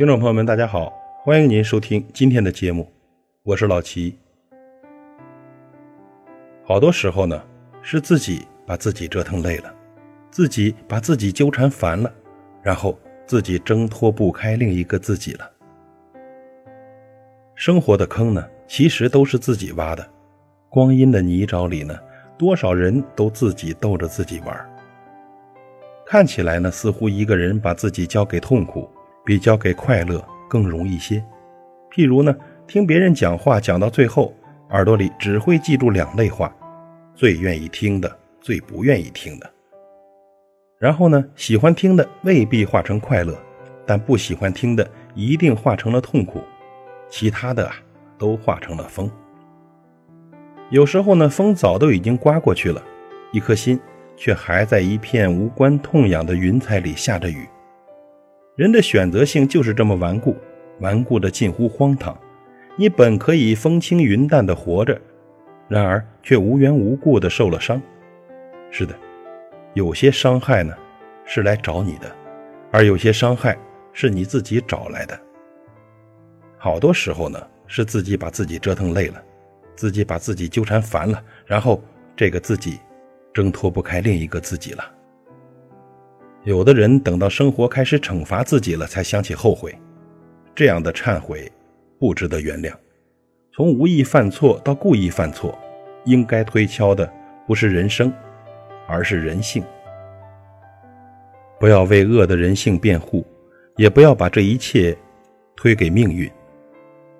听众朋友们，大家好，欢迎您收听今天的节目，我是老齐。好多时候呢，是自己把自己折腾累了，自己把自己纠缠烦了，然后自己挣脱不开另一个自己了。生活的坑呢，其实都是自己挖的；光阴的泥沼里呢，多少人都自己逗着自己玩。看起来呢，似乎一个人把自己交给痛苦。比交给快乐更容易些。譬如呢，听别人讲话讲到最后，耳朵里只会记住两类话：最愿意听的，最不愿意听的。然后呢，喜欢听的未必化成快乐，但不喜欢听的一定化成了痛苦。其他的啊，都化成了风。有时候呢，风早都已经刮过去了，一颗心却还在一片无关痛痒的云彩里下着雨。人的选择性就是这么顽固，顽固的近乎荒唐。你本可以风轻云淡的活着，然而却无缘无故的受了伤。是的，有些伤害呢是来找你的，而有些伤害是你自己找来的。好多时候呢是自己把自己折腾累了，自己把自己纠缠烦了，然后这个自己挣脱不开另一个自己了。有的人等到生活开始惩罚自己了，才想起后悔，这样的忏悔不值得原谅。从无意犯错到故意犯错，应该推敲的不是人生，而是人性。不要为恶的人性辩护，也不要把这一切推给命运。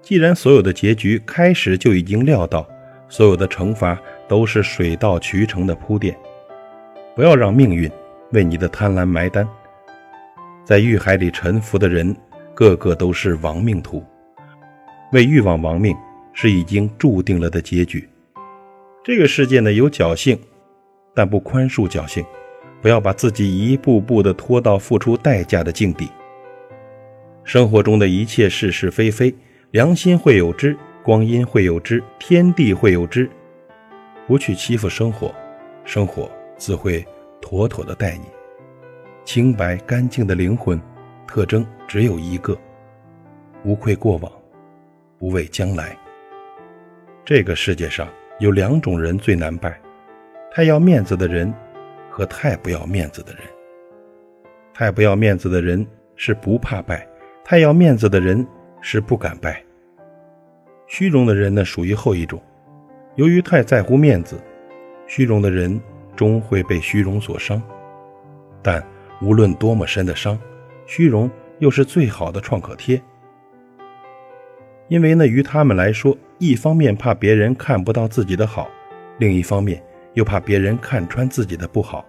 既然所有的结局开始就已经料到，所有的惩罚都是水到渠成的铺垫，不要让命运。为你的贪婪埋单，在欲海里沉浮的人，个个都是亡命徒。为欲望亡命，是已经注定了的结局。这个世界呢，有侥幸，但不宽恕侥幸。不要把自己一步步的拖到付出代价的境地。生活中的一切是是非非，良心会有之，光阴会有之，天地会有之。不去欺负生活，生活自会。妥妥的待你，清白干净的灵魂，特征只有一个：无愧过往，不畏将来。这个世界上有两种人最难拜：太要面子的人和太不要面子的人。太不要面子的人是不怕败，太要面子的人是不敢败。虚荣的人呢，属于后一种。由于太在乎面子，虚荣的人。终会被虚荣所伤，但无论多么深的伤，虚荣又是最好的创可贴。因为呢，于他们来说，一方面怕别人看不到自己的好，另一方面又怕别人看穿自己的不好，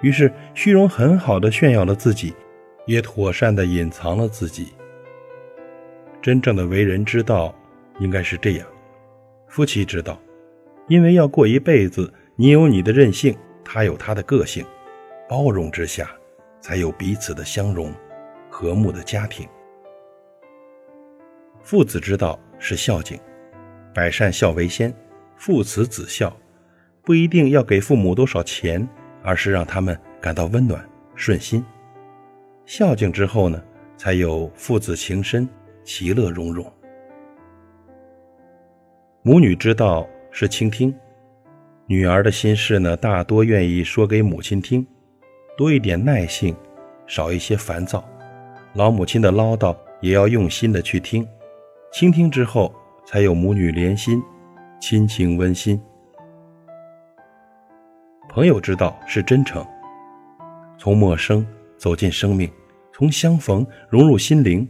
于是虚荣很好的炫耀了自己，也妥善的隐藏了自己。真正的为人之道应该是这样：夫妻之道，因为要过一辈子，你有你的任性。他有他的个性，包容之下，才有彼此的相容，和睦的家庭。父子之道是孝敬，百善孝为先，父慈子孝，不一定要给父母多少钱，而是让他们感到温暖顺心。孝敬之后呢，才有父子情深，其乐融融。母女之道是倾听。女儿的心事呢，大多愿意说给母亲听，多一点耐性，少一些烦躁。老母亲的唠叨也要用心的去听，倾听之后，才有母女连心，亲情温馨。朋友之道是真诚，从陌生走进生命，从相逢融入心灵。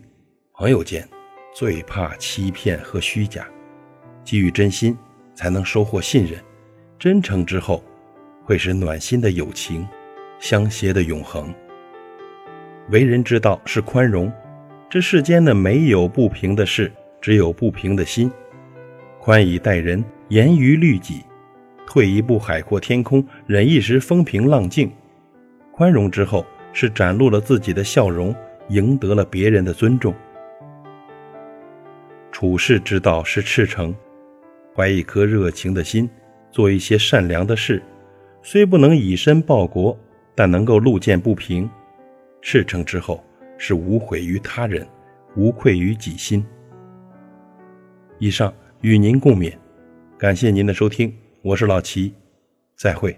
朋友间最怕欺骗和虚假，给予真心，才能收获信任。真诚之后，会是暖心的友情，相携的永恒。为人之道是宽容，这世间的没有不平的事，只有不平的心。宽以待人，严于律己，退一步海阔天空，忍一时风平浪静。宽容之后，是展露了自己的笑容，赢得了别人的尊重。处世之道是赤诚，怀一颗热情的心。做一些善良的事，虽不能以身报国，但能够路见不平。事成之后是无悔于他人，无愧于己心。以上与您共勉，感谢您的收听，我是老齐，再会。